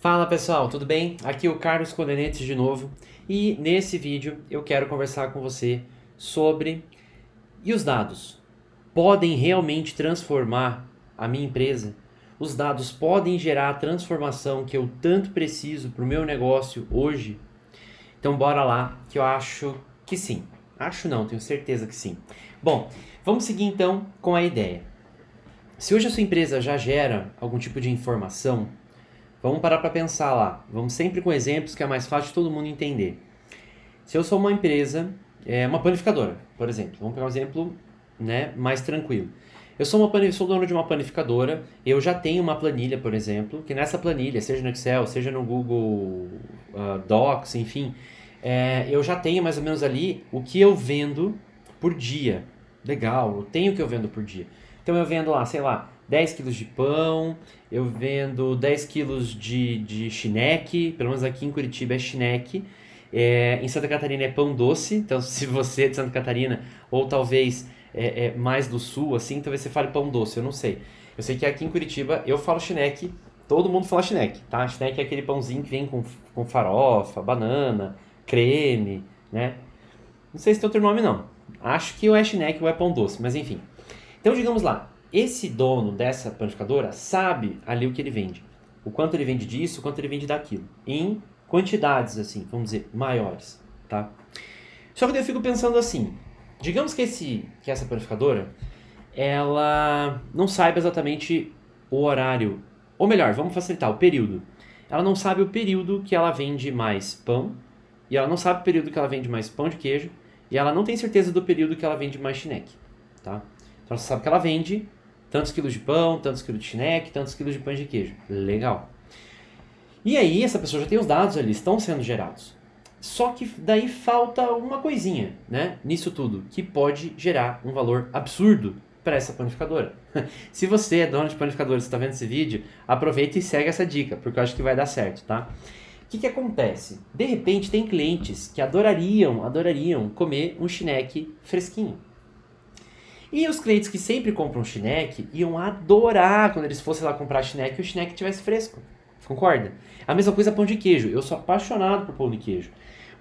Fala pessoal, tudo bem? Aqui é o Carlos Colenetes de novo e nesse vídeo eu quero conversar com você sobre e os dados podem realmente transformar a minha empresa? Os dados podem gerar a transformação que eu tanto preciso para o meu negócio hoje? Então bora lá que eu acho que sim. Acho não, tenho certeza que sim. Bom, vamos seguir então com a ideia. Se hoje a sua empresa já gera algum tipo de informação, Vamos parar para pensar lá. Vamos sempre com exemplos que é mais fácil de todo mundo entender. Se eu sou uma empresa, é, uma panificadora, por exemplo, vamos pegar um exemplo né, mais tranquilo. Eu sou, uma, sou dono de uma panificadora, eu já tenho uma planilha, por exemplo, que nessa planilha, seja no Excel, seja no Google uh, Docs, enfim, é, eu já tenho mais ou menos ali o que eu vendo por dia. Legal, eu tenho o que eu vendo por dia. Então eu vendo lá, sei lá, 10 quilos de pão, eu vendo 10 quilos de, de chineque, pelo menos aqui em Curitiba é chineque. É, em Santa Catarina é pão doce, então se você é de Santa Catarina, ou talvez é, é, mais do sul, assim, talvez você fale pão doce, eu não sei. Eu sei que aqui em Curitiba eu falo chineque, todo mundo fala chineque, tá? Chineque é aquele pãozinho que vem com, com farofa, banana, creme, né? Não sei se tem outro nome não. Acho que ou é chineque ou é pão doce, mas enfim. Então digamos lá, esse dono dessa panificadora sabe ali o que ele vende. O quanto ele vende disso, o quanto ele vende daquilo. Em quantidades, assim, vamos dizer, maiores, tá? Só que eu fico pensando assim, digamos que, esse, que essa panificadora, ela não saiba exatamente o horário, ou melhor, vamos facilitar, o período. Ela não sabe o período que ela vende mais pão, e ela não sabe o período que ela vende mais pão de queijo, e ela não tem certeza do período que ela vende mais chineque, tá? Então você sabe que ela vende tantos quilos de pão, tantos quilos de chineque, tantos quilos de pão de queijo. Legal. E aí essa pessoa já tem os dados ali, estão sendo gerados. Só que daí falta uma coisinha, né, nisso tudo, que pode gerar um valor absurdo para essa panificadora. Se você é dono de panificadora e está vendo esse vídeo, aproveita e segue essa dica, porque eu acho que vai dar certo, tá? O que, que acontece? De repente tem clientes que adorariam, adorariam comer um chineque fresquinho. E os clientes que sempre compram chineque iam adorar quando eles fossem lá comprar chineque e o chineque estivesse fresco. Concorda? A mesma coisa pão de queijo. Eu sou apaixonado por pão de queijo.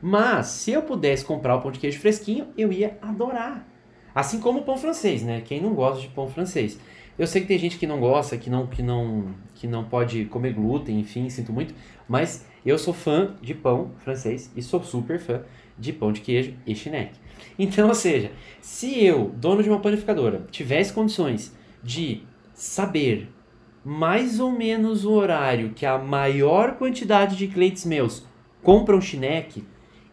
Mas se eu pudesse comprar o pão de queijo fresquinho, eu ia adorar. Assim como o pão francês, né? Quem não gosta de pão francês? Eu sei que tem gente que não gosta, que não, que não, que não pode comer glúten, enfim, sinto muito, mas eu sou fã de pão francês e sou super fã de pão de queijo e chineque. Então, ou seja, se eu, dono de uma panificadora, tivesse condições de saber mais ou menos o horário que a maior quantidade de clientes meus compram chineque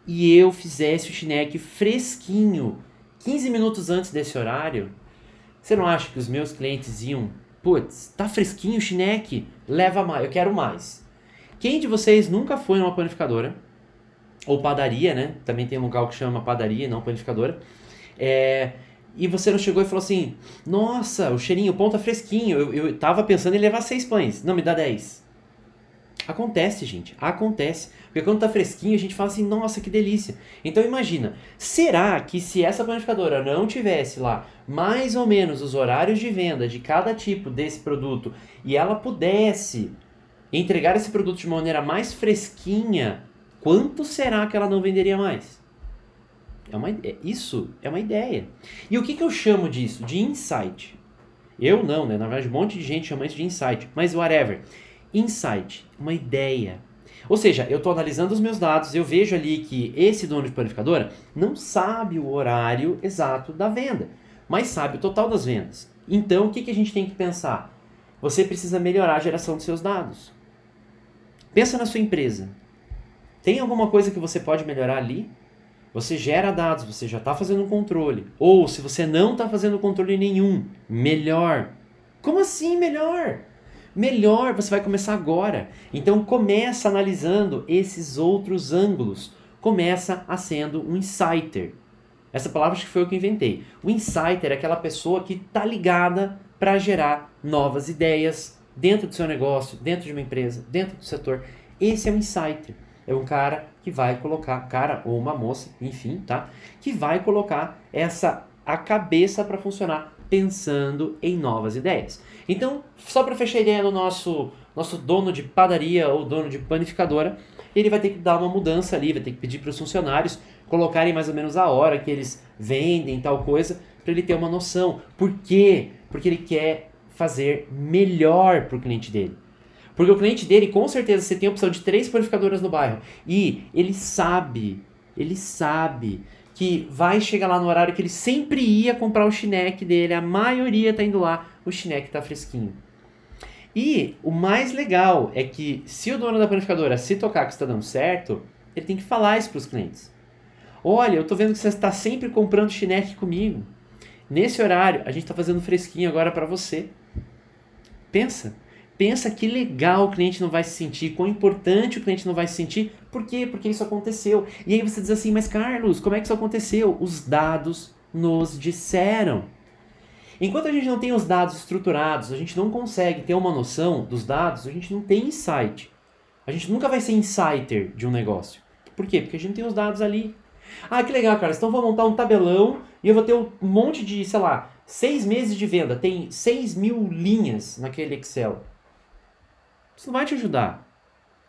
e eu fizesse o chineque fresquinho 15 minutos antes desse horário, você não acha que os meus clientes iam, putz, tá fresquinho o chineque? Leva mais, eu quero mais. Quem de vocês nunca foi numa panificadora ou padaria, né? Também tem um local que chama padaria, não panificadora. É, e você não chegou e falou assim: Nossa, o cheirinho, o pão tá fresquinho. Eu, eu tava pensando em levar seis pães. Não, me dá dez. Acontece, gente. Acontece. Porque quando tá fresquinho, a gente fala assim: Nossa, que delícia. Então imagina: será que se essa panificadora não tivesse lá mais ou menos os horários de venda de cada tipo desse produto e ela pudesse entregar esse produto de maneira mais fresquinha quanto será que ela não venderia mais? É uma, é, isso é uma ideia. E o que, que eu chamo disso? De insight. Eu não, né? Na verdade, um monte de gente chama isso de insight. Mas whatever. Insight, uma ideia. Ou seja, eu estou analisando os meus dados, eu vejo ali que esse dono de panificadora não sabe o horário exato da venda, mas sabe o total das vendas. Então, o que, que a gente tem que pensar? Você precisa melhorar a geração dos seus dados. Pensa na sua empresa. Tem alguma coisa que você pode melhorar ali? Você gera dados, você já está fazendo um controle. Ou se você não está fazendo controle nenhum, melhor. Como assim melhor? Melhor, você vai começar agora. Então começa analisando esses outros ângulos. Começa a sendo um insider. Essa palavra acho que foi eu que inventei. O insider é aquela pessoa que está ligada para gerar novas ideias dentro do seu negócio, dentro de uma empresa, dentro do setor. Esse é o insider é um cara que vai colocar, cara ou uma moça, enfim, tá? Que vai colocar essa a cabeça para funcionar pensando em novas ideias. Então, só para fechar a ideia do nosso, nosso dono de padaria ou dono de panificadora, ele vai ter que dar uma mudança ali, vai ter que pedir para os funcionários colocarem mais ou menos a hora que eles vendem tal coisa, para ele ter uma noção. Por quê? Porque ele quer fazer melhor para o cliente dele. Porque o cliente dele, com certeza, você tem a opção de três panificadoras no bairro. E ele sabe, ele sabe que vai chegar lá no horário que ele sempre ia comprar o chineque dele. A maioria tá indo lá, o chineque tá fresquinho. E o mais legal é que se o dono da panificadora se tocar que está dando certo, ele tem que falar isso para os clientes. Olha, eu tô vendo que você está sempre comprando chineque comigo. Nesse horário, a gente está fazendo fresquinho agora para você. Pensa. Pensa que legal o cliente não vai se sentir, quão importante o cliente não vai se sentir. Por quê? Porque isso aconteceu. E aí você diz assim, mas Carlos, como é que isso aconteceu? Os dados nos disseram. Enquanto a gente não tem os dados estruturados, a gente não consegue ter uma noção dos dados, a gente não tem insight. A gente nunca vai ser insider de um negócio. Por quê? Porque a gente tem os dados ali. Ah, que legal, cara. Então vou montar um tabelão e eu vou ter um monte de, sei lá, seis meses de venda. Tem seis mil linhas naquele Excel. Isso não vai te ajudar.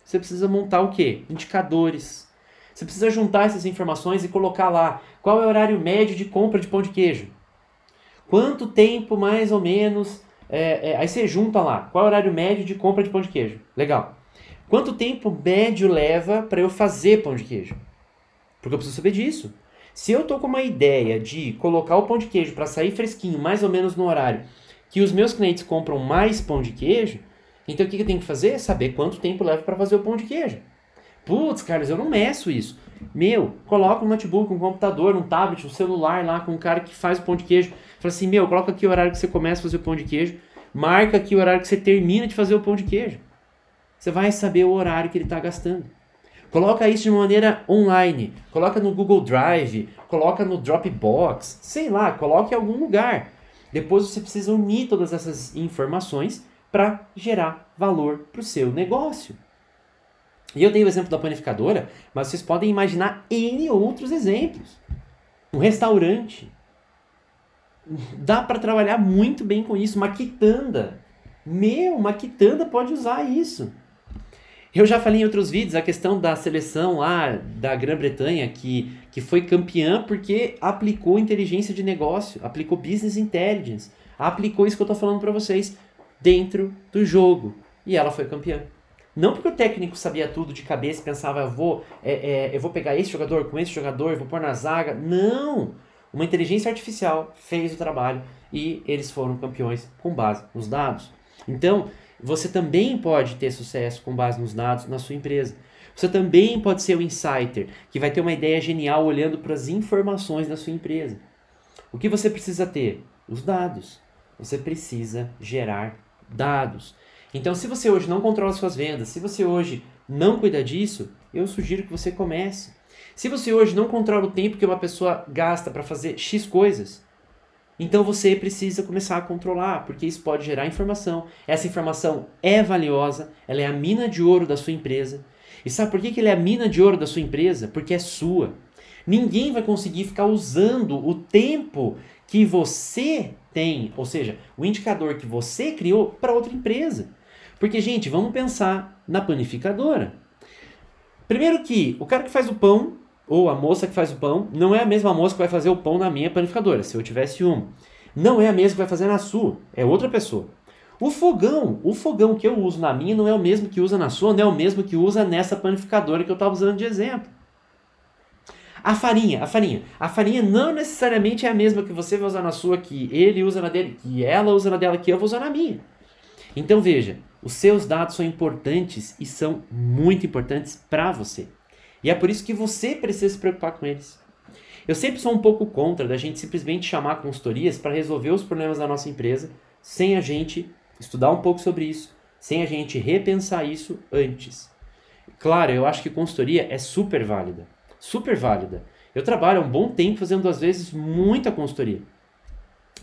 Você precisa montar o quê? Indicadores. Você precisa juntar essas informações e colocar lá qual é o horário médio de compra de pão de queijo. Quanto tempo mais ou menos. É, é, aí você junta lá qual é o horário médio de compra de pão de queijo. Legal. Quanto tempo médio leva para eu fazer pão de queijo? Porque eu preciso saber disso. Se eu tô com uma ideia de colocar o pão de queijo para sair fresquinho, mais ou menos no horário que os meus clientes compram mais pão de queijo, então o que eu tenho que fazer? Saber quanto tempo leva para fazer o pão de queijo. Putz, Carlos, eu não meço isso. Meu, coloca um notebook, um computador, um tablet, um celular lá com um cara que faz o pão de queijo. Fala assim, meu, coloca aqui o horário que você começa a fazer o pão de queijo. Marca aqui o horário que você termina de fazer o pão de queijo. Você vai saber o horário que ele está gastando. Coloca isso de maneira online. Coloca no Google Drive, coloca no Dropbox, sei lá, coloque em algum lugar. Depois você precisa unir todas essas informações para gerar valor para o seu negócio. E eu dei o exemplo da panificadora, mas vocês podem imaginar N outros exemplos. Um restaurante. Dá para trabalhar muito bem com isso. Uma quitanda. Meu, uma quitanda pode usar isso. Eu já falei em outros vídeos a questão da seleção lá da Grã-Bretanha que, que foi campeã porque aplicou inteligência de negócio, aplicou business intelligence, aplicou isso que eu estou falando para vocês dentro do jogo e ela foi campeã. Não porque o técnico sabia tudo de cabeça e pensava, eu vou, é, é, eu vou pegar esse jogador com esse jogador, vou pôr na zaga. Não! Uma inteligência artificial fez o trabalho e eles foram campeões com base nos dados. Então, você também pode ter sucesso com base nos dados na sua empresa. Você também pode ser o insider, que vai ter uma ideia genial olhando para as informações da sua empresa. O que você precisa ter? Os dados. Você precisa gerar dados. Então, se você hoje não controla suas vendas, se você hoje não cuida disso, eu sugiro que você comece. Se você hoje não controla o tempo que uma pessoa gasta para fazer X coisas, então você precisa começar a controlar, porque isso pode gerar informação. Essa informação é valiosa, ela é a mina de ouro da sua empresa. E sabe por que, que ela é a mina de ouro da sua empresa? Porque é sua. Ninguém vai conseguir ficar usando o tempo que você tem, ou seja, o indicador que você criou para outra empresa. Porque, gente, vamos pensar na panificadora. Primeiro que o cara que faz o pão ou a moça que faz o pão não é a mesma moça que vai fazer o pão na minha panificadora, se eu tivesse uma. Não é a mesma que vai fazer na sua, é outra pessoa. O fogão, o fogão que eu uso na minha não é o mesmo que usa na sua, não é o mesmo que usa nessa panificadora que eu estava usando de exemplo. A farinha, a farinha. A farinha não necessariamente é a mesma que você vai usar na sua, que ele usa na dele, que ela usa na dela, que eu vou usar na minha. Então veja, os seus dados são importantes e são muito importantes para você. E é por isso que você precisa se preocupar com eles. Eu sempre sou um pouco contra da gente simplesmente chamar consultorias para resolver os problemas da nossa empresa sem a gente estudar um pouco sobre isso, sem a gente repensar isso antes. Claro, eu acho que consultoria é super válida, super válida. Eu trabalho há um bom tempo fazendo às vezes muita consultoria.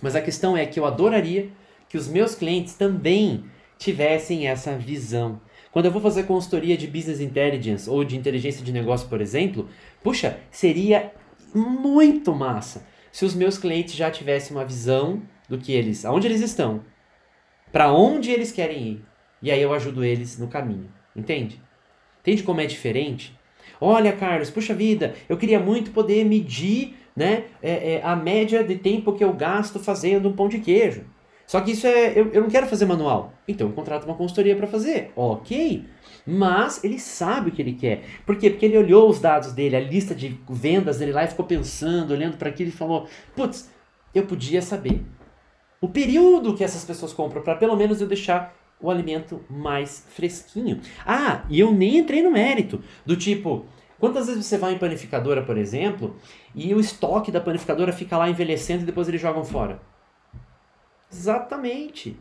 Mas a questão é que eu adoraria que os meus clientes também tivessem essa visão, quando eu vou fazer consultoria de business intelligence ou de inteligência de negócio, por exemplo, puxa, seria muito massa se os meus clientes já tivessem uma visão do que eles, aonde eles estão, para onde eles querem ir. E aí eu ajudo eles no caminho. Entende? Entende como é diferente? Olha, Carlos, puxa vida, eu queria muito poder medir né, é, é, a média de tempo que eu gasto fazendo um pão de queijo. Só que isso é. Eu, eu não quero fazer manual. Então eu contrato uma consultoria para fazer. Ok. Mas ele sabe o que ele quer. Por quê? Porque ele olhou os dados dele, a lista de vendas dele lá e ficou pensando, olhando para aquilo e falou: Putz, eu podia saber o período que essas pessoas compram para pelo menos eu deixar o alimento mais fresquinho. Ah, e eu nem entrei no mérito do tipo, quantas vezes você vai em panificadora, por exemplo, e o estoque da panificadora fica lá envelhecendo e depois eles jogam fora? Exatamente.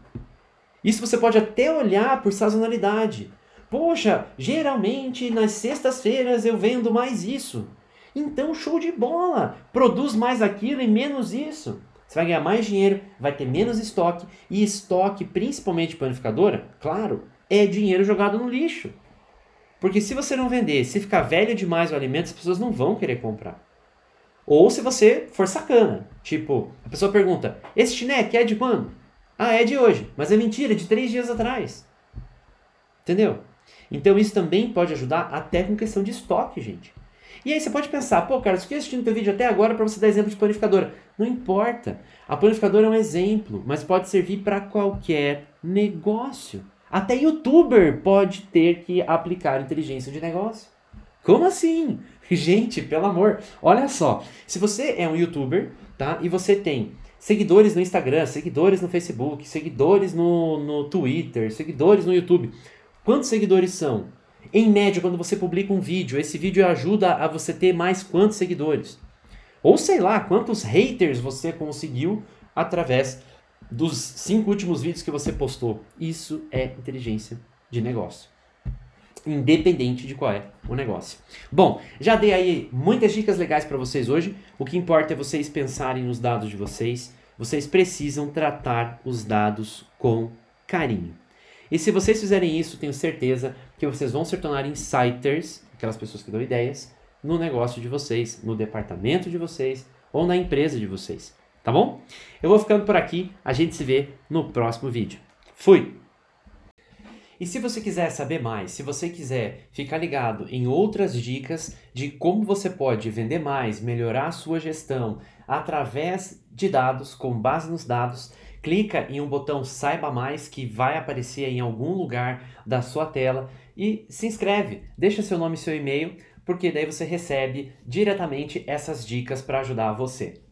Isso você pode até olhar por sazonalidade. Poxa, geralmente nas sextas-feiras eu vendo mais isso. Então, show de bola! Produz mais aquilo e menos isso. Você vai ganhar mais dinheiro, vai ter menos estoque. E estoque, principalmente panificadora, claro, é dinheiro jogado no lixo. Porque se você não vender, se ficar velho demais o alimento, as pessoas não vão querer comprar. Ou se você for sacana. Tipo, a pessoa pergunta: esse chineque é de quando? Ah, é de hoje. Mas é mentira, é de três dias atrás. Entendeu? Então isso também pode ajudar até com questão de estoque, gente. E aí você pode pensar, pô, cara, eu assistindo teu vídeo até agora para você dar exemplo de panificadora. Não importa. A panificadora é um exemplo, mas pode servir para qualquer negócio. Até youtuber pode ter que aplicar inteligência de negócio. Como assim? Gente, pelo amor. Olha só, se você é um youtuber, tá? E você tem seguidores no Instagram, seguidores no Facebook, seguidores no, no Twitter, seguidores no YouTube. Quantos seguidores são? Em média, quando você publica um vídeo, esse vídeo ajuda a você ter mais quantos seguidores? Ou sei lá, quantos haters você conseguiu através dos cinco últimos vídeos que você postou. Isso é inteligência de negócio. Independente de qual é o negócio. Bom, já dei aí muitas dicas legais para vocês hoje. O que importa é vocês pensarem nos dados de vocês. Vocês precisam tratar os dados com carinho. E se vocês fizerem isso, tenho certeza que vocês vão se tornar insiders, aquelas pessoas que dão ideias, no negócio de vocês, no departamento de vocês ou na empresa de vocês. Tá bom? Eu vou ficando por aqui, a gente se vê no próximo vídeo. Fui! E se você quiser saber mais, se você quiser ficar ligado em outras dicas de como você pode vender mais, melhorar a sua gestão através de dados, com base nos dados, clica em um botão Saiba Mais que vai aparecer em algum lugar da sua tela e se inscreve, deixa seu nome e seu e-mail, porque daí você recebe diretamente essas dicas para ajudar você.